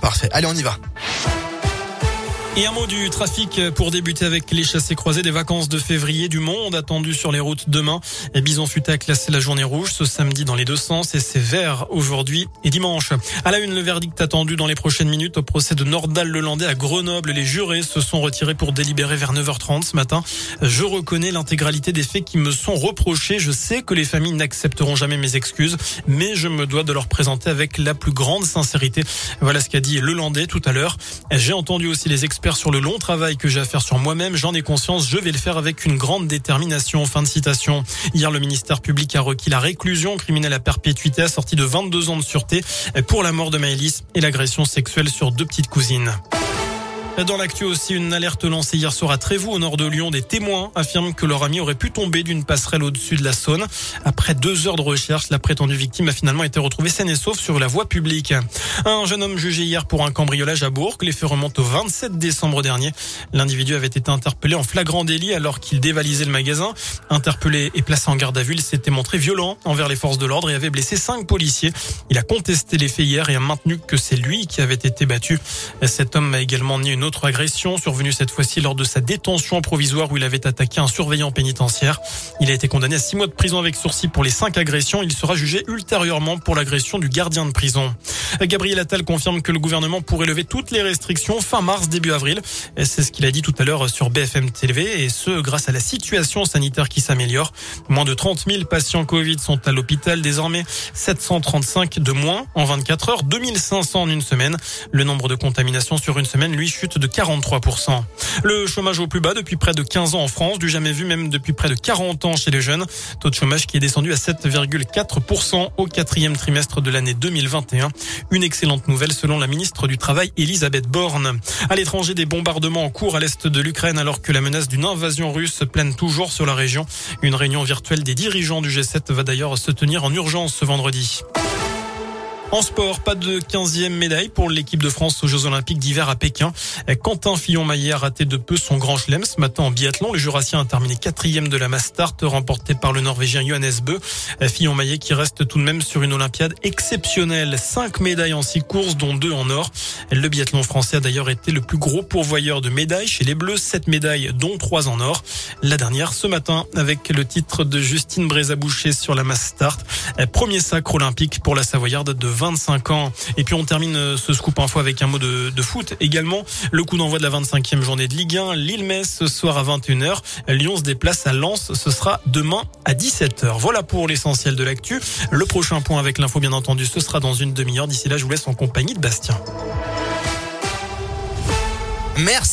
Parfait. Allez, on y va. Et un mot du trafic pour débuter avec les chassés croisés des vacances de février du monde attendu sur les routes demain. Et Bison Futé a classé la journée rouge ce samedi dans les deux sens et c'est vert aujourd'hui et dimanche. À la une, le verdict attendu dans les prochaines minutes au procès de Nordal Lelandais à Grenoble. Les jurés se sont retirés pour délibérer vers 9h30 ce matin. Je reconnais l'intégralité des faits qui me sont reprochés. Je sais que les familles n'accepteront jamais mes excuses, mais je me dois de leur présenter avec la plus grande sincérité. Voilà ce qu'a dit Lelandais tout à l'heure. J'ai entendu aussi les experts sur le long travail que j'ai à faire sur moi-même. J'en ai conscience. Je vais le faire avec une grande détermination. Fin de citation. Hier, le ministère public a requis la réclusion criminelle à perpétuité assortie de 22 ans de sûreté pour la mort de Maëlys et l'agression sexuelle sur deux petites cousines. Dans l'actu aussi, une alerte lancée hier soir à Trévoux, au nord de Lyon. Des témoins affirment que leur ami aurait pu tomber d'une passerelle au-dessus de la Saône. Après deux heures de recherche, la prétendue victime a finalement été retrouvée saine et sauve sur la voie publique. Un jeune homme jugé hier pour un cambriolage à Bourg. Les faits remontent au 27 décembre dernier. L'individu avait été interpellé en flagrant délit alors qu'il dévalisait le magasin. Interpellé et placé en garde à vue, il s'était montré violent envers les forces de l'ordre et avait blessé cinq policiers. Il a contesté les faits hier et a maintenu que c'est lui qui avait été battu. Cet homme a également nié une une autre agression survenue cette fois-ci lors de sa détention provisoire où il avait attaqué un surveillant pénitentiaire. Il a été condamné à six mois de prison avec sursis pour les cinq agressions. Il sera jugé ultérieurement pour l'agression du gardien de prison. Gabriel Attal confirme que le gouvernement pourrait lever toutes les restrictions fin mars, début avril. C'est ce qu'il a dit tout à l'heure sur BFM TV et ce grâce à la situation sanitaire qui s'améliore. Moins de 30 000 patients Covid sont à l'hôpital désormais, 735 de moins en 24 heures, 2500 en une semaine. Le nombre de contaminations sur une semaine, lui, chute de 43%. Le chômage au plus bas depuis près de 15 ans en France, du jamais vu même depuis près de 40 ans chez les jeunes. Taux de chômage qui est descendu à 7,4% au quatrième trimestre de l'année 2021. Une excellente nouvelle selon la ministre du Travail Elisabeth Borne. À l'étranger, des bombardements en cours à l'est de l'Ukraine alors que la menace d'une invasion russe plane toujours sur la région. Une réunion virtuelle des dirigeants du G7 va d'ailleurs se tenir en urgence ce vendredi. En sport, pas de 15e médaille pour l'équipe de France aux Jeux Olympiques d'hiver à Pékin. Quentin Fillon-Maillet a raté de peu son grand chelem ce matin en biathlon. Le Jurassien a terminé quatrième de la mass start remporté par le Norvégien Johannes Bö. Fillon-Maillet qui reste tout de même sur une Olympiade exceptionnelle. Cinq médailles en six courses, dont deux en or. Le biathlon français a d'ailleurs été le plus gros pourvoyeur de médailles chez les Bleus. Sept médailles, dont trois en or. La dernière ce matin avec le titre de Justine Brézaboucher sur la mass start. Premier sacre olympique pour la Savoyarde de 25 ans. Et puis on termine euh, ce scoop info avec un mot de, foot également. Le coup d'envoi de la 25e journée de Ligue 1. Lille-Metz ce soir à 21h. Lyon se déplace à Lens. Ce sera demain à 17h. Voilà pour l'essentiel de l'actu. Le prochain point avec l'info bien entendu, ce sera dans une demi-heure. D'ici là, je vous laisse en compagnie de Bastien. Merci.